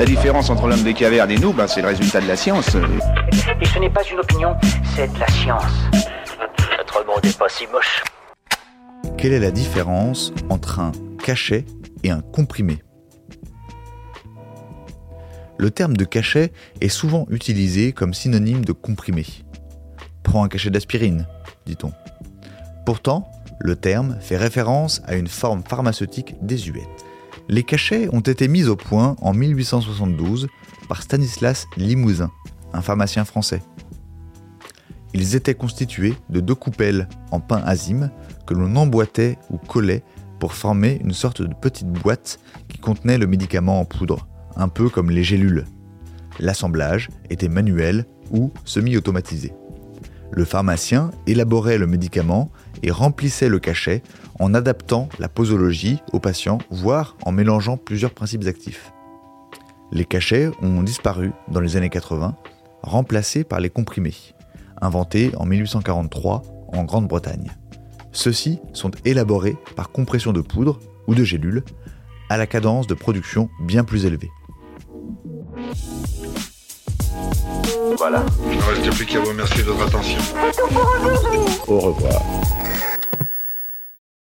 La différence entre l'homme des cavernes et nous, ben, c'est le résultat de la science. Et ce n'est pas une opinion, c'est de la science. Notre monde n'est pas si moche. Quelle est la différence entre un cachet et un comprimé? Le terme de cachet est souvent utilisé comme synonyme de comprimé. Prends un cachet d'aspirine, dit-on. Pourtant, le terme fait référence à une forme pharmaceutique désuète. Les cachets ont été mis au point en 1872 par Stanislas Limousin, un pharmacien français. Ils étaient constitués de deux coupelles en pain azime que l'on emboîtait ou collait pour former une sorte de petite boîte qui contenait le médicament en poudre, un peu comme les gélules. L'assemblage était manuel ou semi-automatisé. Le pharmacien élaborait le médicament et remplissait le cachet en adaptant la posologie au patient, voire en mélangeant plusieurs principes actifs. Les cachets ont disparu dans les années 80, remplacés par les comprimés, inventés en 1843 en Grande-Bretagne. Ceux-ci sont élaborés par compression de poudre ou de gélules à la cadence de production bien plus élevée. Voilà. Il ne reste plus qu'à vous remercier de votre attention. Au revoir.